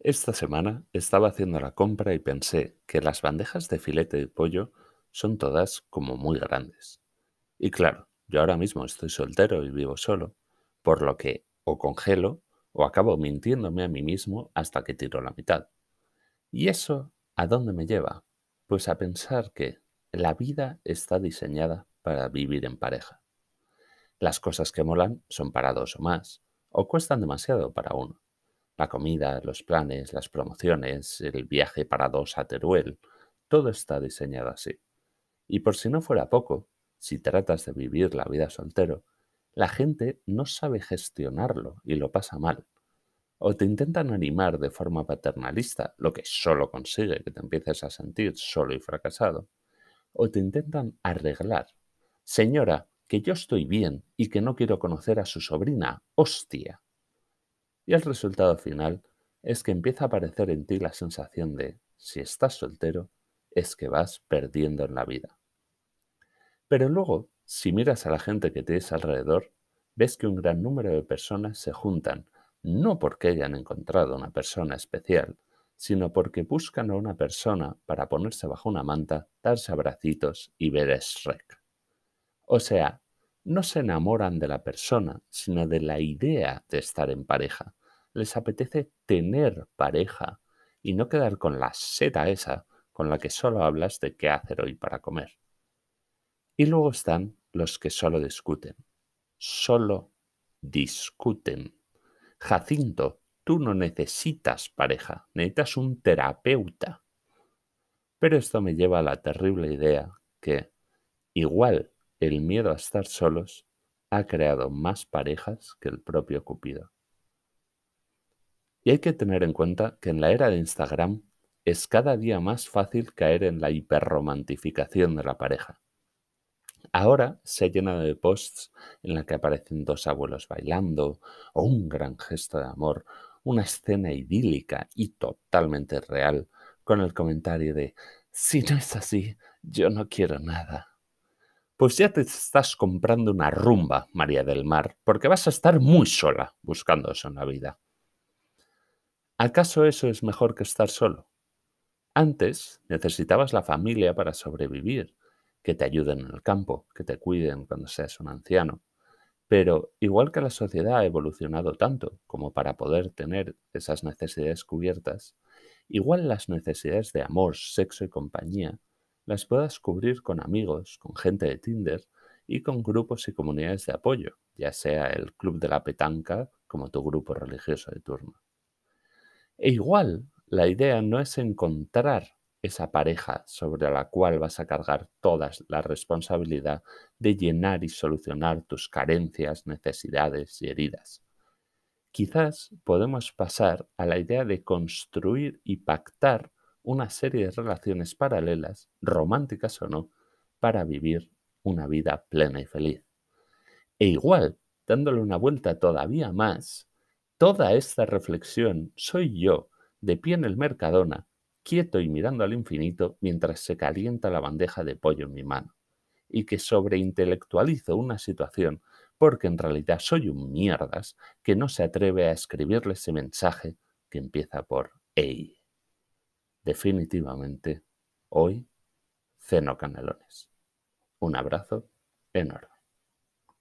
Esta semana estaba haciendo la compra y pensé que las bandejas de filete de pollo son todas como muy grandes. Y claro, yo ahora mismo estoy soltero y vivo solo, por lo que o congelo o acabo mintiéndome a mí mismo hasta que tiro la mitad. ¿Y eso a dónde me lleva? Pues a pensar que la vida está diseñada para vivir en pareja. Las cosas que molan son para dos o más, o cuestan demasiado para uno. La comida, los planes, las promociones, el viaje para dos a Teruel, todo está diseñado así. Y por si no fuera poco, si tratas de vivir la vida soltero, la gente no sabe gestionarlo y lo pasa mal. O te intentan animar de forma paternalista, lo que solo consigue que te empieces a sentir solo y fracasado. O te intentan arreglar. Señora, que yo estoy bien y que no quiero conocer a su sobrina. Hostia. Y el resultado final es que empieza a aparecer en ti la sensación de, si estás soltero, es que vas perdiendo en la vida. Pero luego, si miras a la gente que tienes alrededor, ves que un gran número de personas se juntan, no porque hayan encontrado una persona especial, sino porque buscan a una persona para ponerse bajo una manta, darse abracitos y ver Shrek. O sea, no se enamoran de la persona, sino de la idea de estar en pareja, les apetece tener pareja y no quedar con la seta esa con la que solo hablas de qué hacer hoy para comer. Y luego están los que solo discuten. Solo discuten. Jacinto, tú no necesitas pareja, necesitas un terapeuta. Pero esto me lleva a la terrible idea que, igual el miedo a estar solos, ha creado más parejas que el propio Cupido. Y hay que tener en cuenta que en la era de Instagram es cada día más fácil caer en la hiperromantificación de la pareja. Ahora se ha llenado de posts en la que aparecen dos abuelos bailando o un gran gesto de amor, una escena idílica y totalmente real, con el comentario de si no es así, yo no quiero nada. Pues ya te estás comprando una rumba, María del Mar, porque vas a estar muy sola buscando eso en la vida. ¿Acaso eso es mejor que estar solo? Antes necesitabas la familia para sobrevivir, que te ayuden en el campo, que te cuiden cuando seas un anciano. Pero igual que la sociedad ha evolucionado tanto como para poder tener esas necesidades cubiertas, igual las necesidades de amor, sexo y compañía las puedas cubrir con amigos, con gente de Tinder y con grupos y comunidades de apoyo, ya sea el club de la petanca como tu grupo religioso de turno. E igual, la idea no es encontrar esa pareja sobre la cual vas a cargar toda la responsabilidad de llenar y solucionar tus carencias, necesidades y heridas. Quizás podemos pasar a la idea de construir y pactar una serie de relaciones paralelas, románticas o no, para vivir una vida plena y feliz. E igual, dándole una vuelta todavía más, Toda esta reflexión soy yo, de pie en el Mercadona, quieto y mirando al infinito mientras se calienta la bandeja de pollo en mi mano, y que sobreintelectualizo una situación porque en realidad soy un mierdas que no se atreve a escribirle ese mensaje que empieza por EI. Definitivamente, hoy ceno canelones. Un abrazo enorme.